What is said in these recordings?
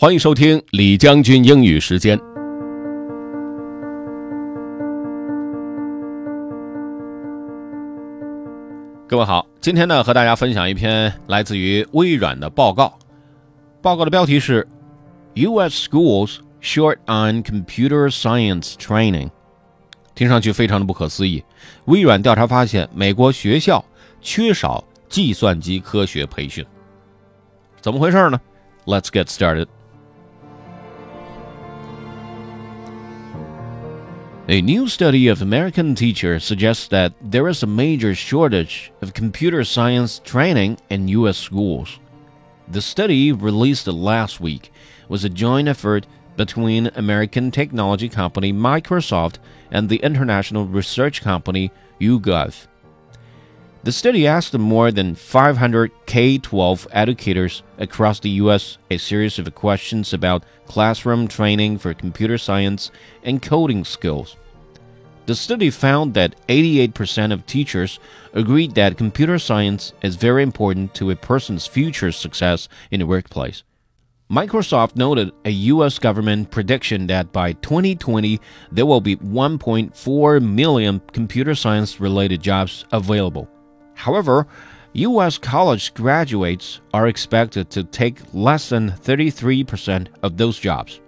欢迎收听李将军英语时间。各位好，今天呢和大家分享一篇来自于微软的报告。报告的标题是 “U.S. Schools Short on Computer Science Training”，听上去非常的不可思议。微软调查发现，美国学校缺少计算机科学培训，怎么回事呢？Let's get started. A new study of American teachers suggests that there is a major shortage of computer science training in U.S. schools. The study, released last week, was a joint effort between American technology company Microsoft and the international research company YouGov. The study asked more than 500 K 12 educators across the U.S. a series of questions about classroom training for computer science and coding skills. The study found that 88% of teachers agreed that computer science is very important to a person's future success in the workplace. Microsoft noted a U.S. government prediction that by 2020 there will be 1.4 million computer science related jobs available. However, U.S. college graduates are expected to take less than 33% of those jobs.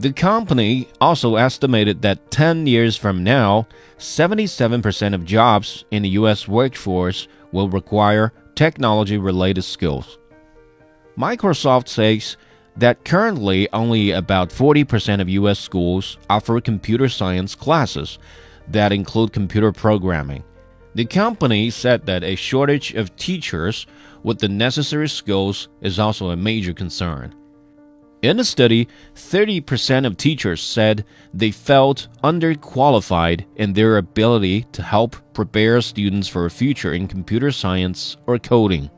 The company also estimated that 10 years from now, 77% of jobs in the U.S. workforce will require technology related skills. Microsoft says that currently only about 40% of U.S. schools offer computer science classes that include computer programming. The company said that a shortage of teachers with the necessary skills is also a major concern. In the study, 30% of teachers said they felt underqualified in their ability to help prepare students for a future in computer science or coding.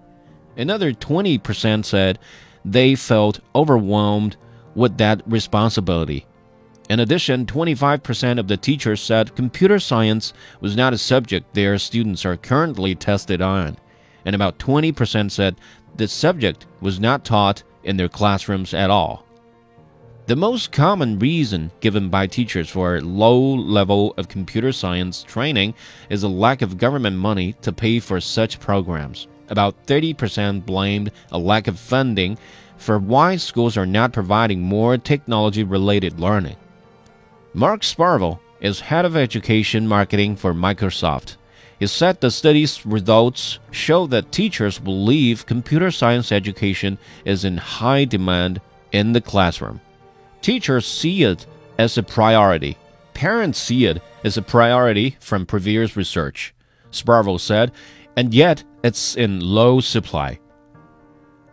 Another 20% said they felt overwhelmed with that responsibility. In addition, 25% of the teachers said computer science was not a subject their students are currently tested on, and about 20% said the subject was not taught in their classrooms at all. The most common reason given by teachers for a low level of computer science training is a lack of government money to pay for such programs. About 30% blamed a lack of funding for why schools are not providing more technology related learning. Mark Sparvell is head of education marketing for Microsoft. He said the study's results show that teachers believe computer science education is in high demand in the classroom. Teachers see it as a priority. Parents see it as a priority from previous research, Sparvell said, and yet it's in low supply.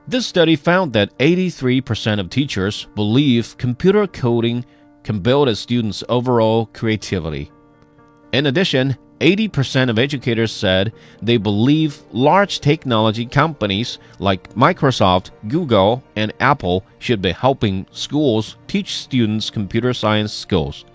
This study found that 83% of teachers believe computer coding can build a student's overall creativity. In addition, 80% of educators said they believe large technology companies like Microsoft, Google, and Apple should be helping schools teach students computer science skills.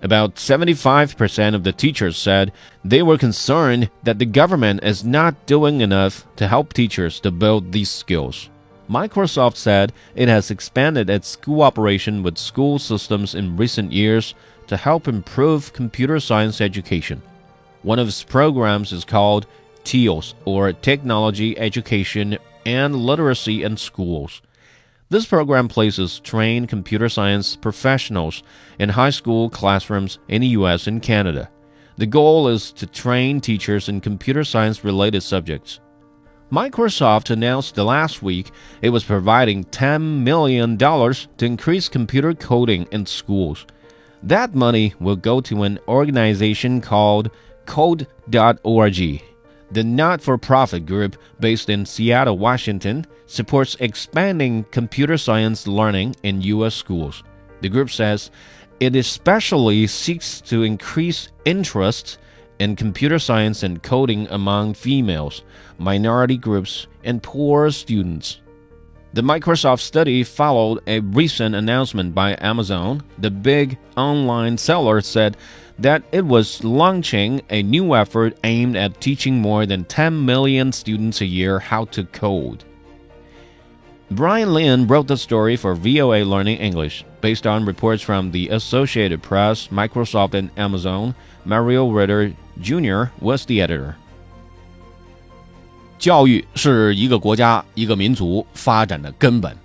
About 75% of the teachers said they were concerned that the government is not doing enough to help teachers to build these skills. Microsoft said it has expanded its cooperation with school systems in recent years to help improve computer science education. One of its programs is called TEALS, or Technology Education and Literacy in Schools. This program places trained computer science professionals in high school classrooms in the US and Canada. The goal is to train teachers in computer science related subjects. Microsoft announced last week it was providing $10 million to increase computer coding in schools. That money will go to an organization called Code.org. The not for profit group based in Seattle, Washington, supports expanding computer science learning in U.S. schools. The group says it especially seeks to increase interest in computer science and coding among females, minority groups, and poor students. The Microsoft study followed a recent announcement by Amazon. The big online seller said that it was launching a new effort aimed at teaching more than 10 million students a year how to code. Brian Lin wrote the story for VOA Learning English based on reports from the Associated Press, Microsoft, and Amazon. Mario Ritter Jr. was the editor. 教育是一个国家、一个民族发展的根本，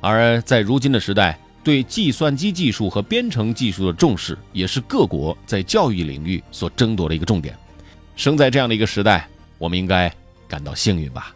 而在如今的时代，对计算机技术和编程技术的重视，也是各国在教育领域所争夺的一个重点。生在这样的一个时代，我们应该感到幸运吧。